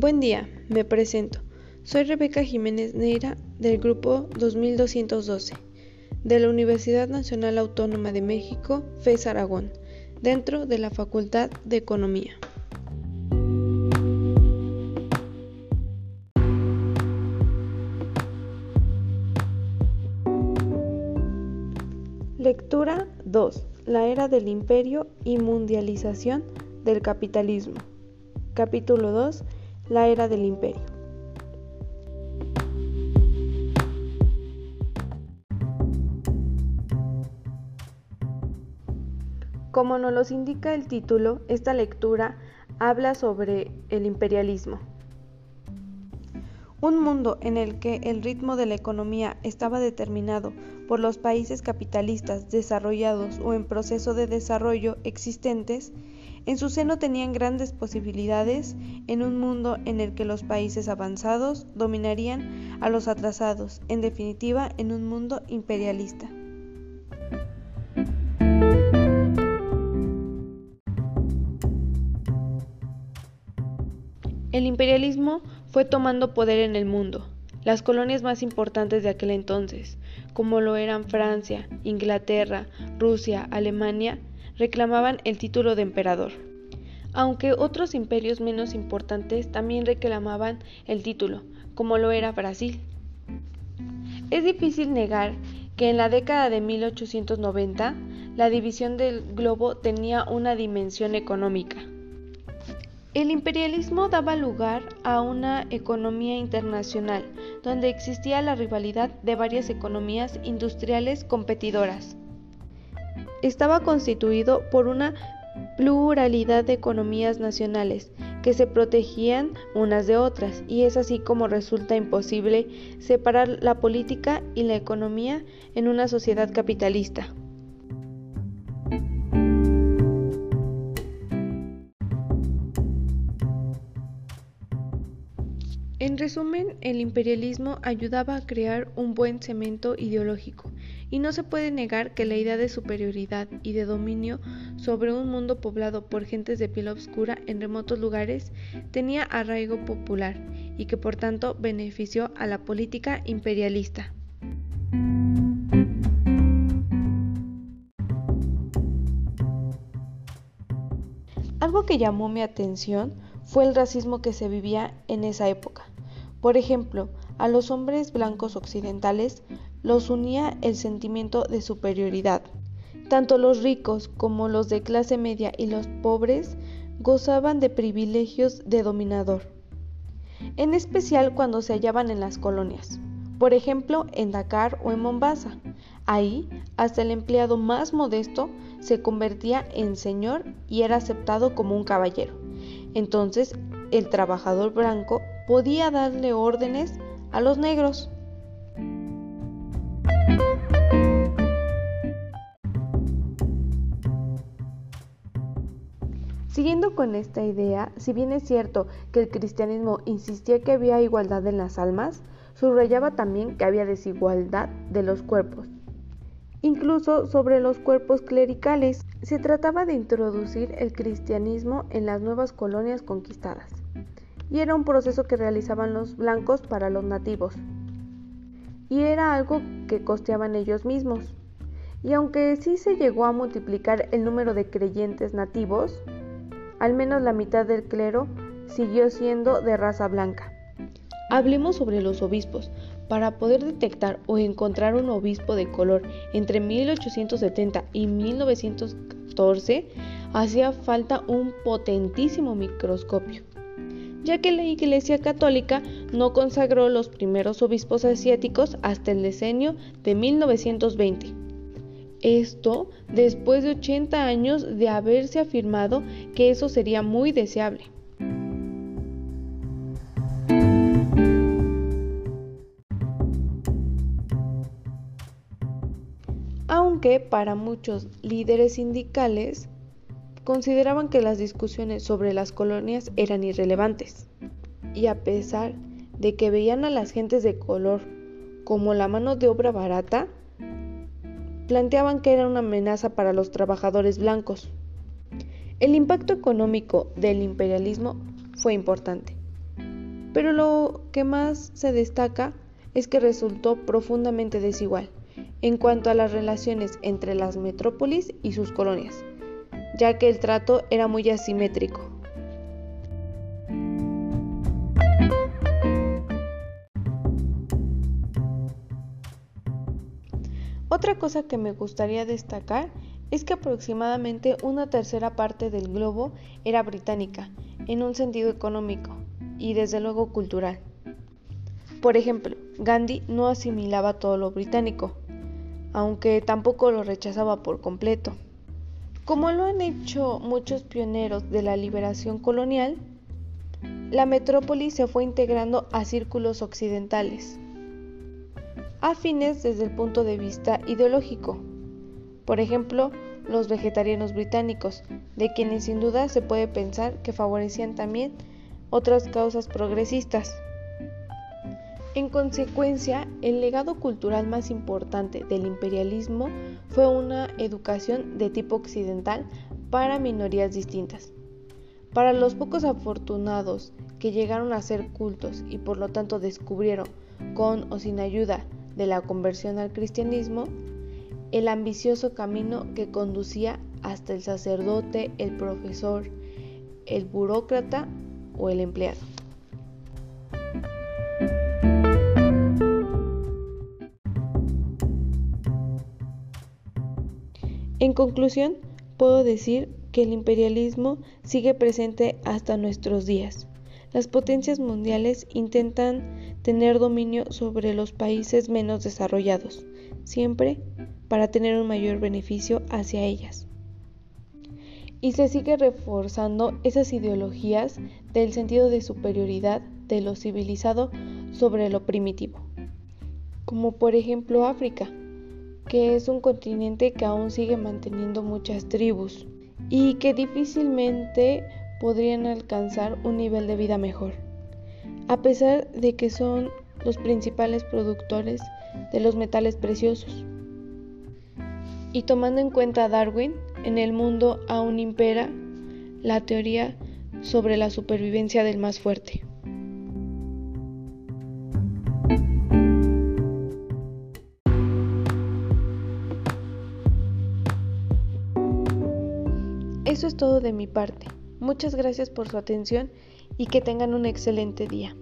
Buen día, me presento. Soy Rebeca Jiménez Neira del grupo 2212 de la Universidad Nacional Autónoma de México, FES Aragón, dentro de la Facultad de Economía. Lectura 2. La era del imperio y mundialización del capitalismo. Capítulo 2 la era del imperio. Como nos los indica el título, esta lectura habla sobre el imperialismo. Un mundo en el que el ritmo de la economía estaba determinado por los países capitalistas desarrollados o en proceso de desarrollo existentes en su seno tenían grandes posibilidades en un mundo en el que los países avanzados dominarían a los atrasados, en definitiva en un mundo imperialista. El imperialismo fue tomando poder en el mundo. Las colonias más importantes de aquel entonces, como lo eran Francia, Inglaterra, Rusia, Alemania, reclamaban el título de emperador, aunque otros imperios menos importantes también reclamaban el título, como lo era Brasil. Es difícil negar que en la década de 1890 la división del globo tenía una dimensión económica. El imperialismo daba lugar a una economía internacional, donde existía la rivalidad de varias economías industriales competidoras estaba constituido por una pluralidad de economías nacionales que se protegían unas de otras y es así como resulta imposible separar la política y la economía en una sociedad capitalista. En resumen, el imperialismo ayudaba a crear un buen cemento ideológico y no se puede negar que la idea de superioridad y de dominio sobre un mundo poblado por gentes de piel oscura en remotos lugares tenía arraigo popular y que por tanto benefició a la política imperialista. Algo que llamó mi atención fue el racismo que se vivía en esa época. Por ejemplo, a los hombres blancos occidentales los unía el sentimiento de superioridad. Tanto los ricos como los de clase media y los pobres gozaban de privilegios de dominador, en especial cuando se hallaban en las colonias, por ejemplo en Dakar o en Mombasa. Ahí, hasta el empleado más modesto se convertía en señor y era aceptado como un caballero. Entonces, el trabajador blanco podía darle órdenes a los negros. Siguiendo con esta idea, si bien es cierto que el cristianismo insistía que había igualdad en las almas, subrayaba también que había desigualdad de los cuerpos. Incluso sobre los cuerpos clericales, se trataba de introducir el cristianismo en las nuevas colonias conquistadas, y era un proceso que realizaban los blancos para los nativos, y era algo que costeaban ellos mismos. Y aunque sí se llegó a multiplicar el número de creyentes nativos, al menos la mitad del clero siguió siendo de raza blanca. Hablemos sobre los obispos. Para poder detectar o encontrar un obispo de color entre 1870 y 1914 hacía falta un potentísimo microscopio, ya que la Iglesia Católica no consagró los primeros obispos asiáticos hasta el decenio de 1920. Esto después de 80 años de haberse afirmado que eso sería muy deseable. Aunque para muchos líderes sindicales consideraban que las discusiones sobre las colonias eran irrelevantes, y a pesar de que veían a las gentes de color como la mano de obra barata, planteaban que era una amenaza para los trabajadores blancos. El impacto económico del imperialismo fue importante. pero lo que más se destaca es que resultó profundamente desigual en cuanto a las relaciones entre las metrópolis y sus colonias, ya que el trato era muy asimétrico. Otra cosa que me gustaría destacar es que aproximadamente una tercera parte del globo era británica, en un sentido económico y desde luego cultural. Por ejemplo, Gandhi no asimilaba todo lo británico, aunque tampoco lo rechazaba por completo. Como lo han hecho muchos pioneros de la liberación colonial, la metrópoli se fue integrando a círculos occidentales, afines desde el punto de vista ideológico. Por ejemplo, los vegetarianos británicos, de quienes sin duda se puede pensar que favorecían también otras causas progresistas. En consecuencia, el legado cultural más importante del imperialismo fue una educación de tipo occidental para minorías distintas. Para los pocos afortunados que llegaron a ser cultos y por lo tanto descubrieron, con o sin ayuda de la conversión al cristianismo, el ambicioso camino que conducía hasta el sacerdote, el profesor, el burócrata o el empleado. En conclusión, puedo decir que el imperialismo sigue presente hasta nuestros días. Las potencias mundiales intentan tener dominio sobre los países menos desarrollados, siempre para tener un mayor beneficio hacia ellas. Y se sigue reforzando esas ideologías del sentido de superioridad de lo civilizado sobre lo primitivo, como por ejemplo África que es un continente que aún sigue manteniendo muchas tribus y que difícilmente podrían alcanzar un nivel de vida mejor, a pesar de que son los principales productores de los metales preciosos. Y tomando en cuenta a Darwin, en el mundo aún impera la teoría sobre la supervivencia del más fuerte. Eso es todo de mi parte. Muchas gracias por su atención y que tengan un excelente día.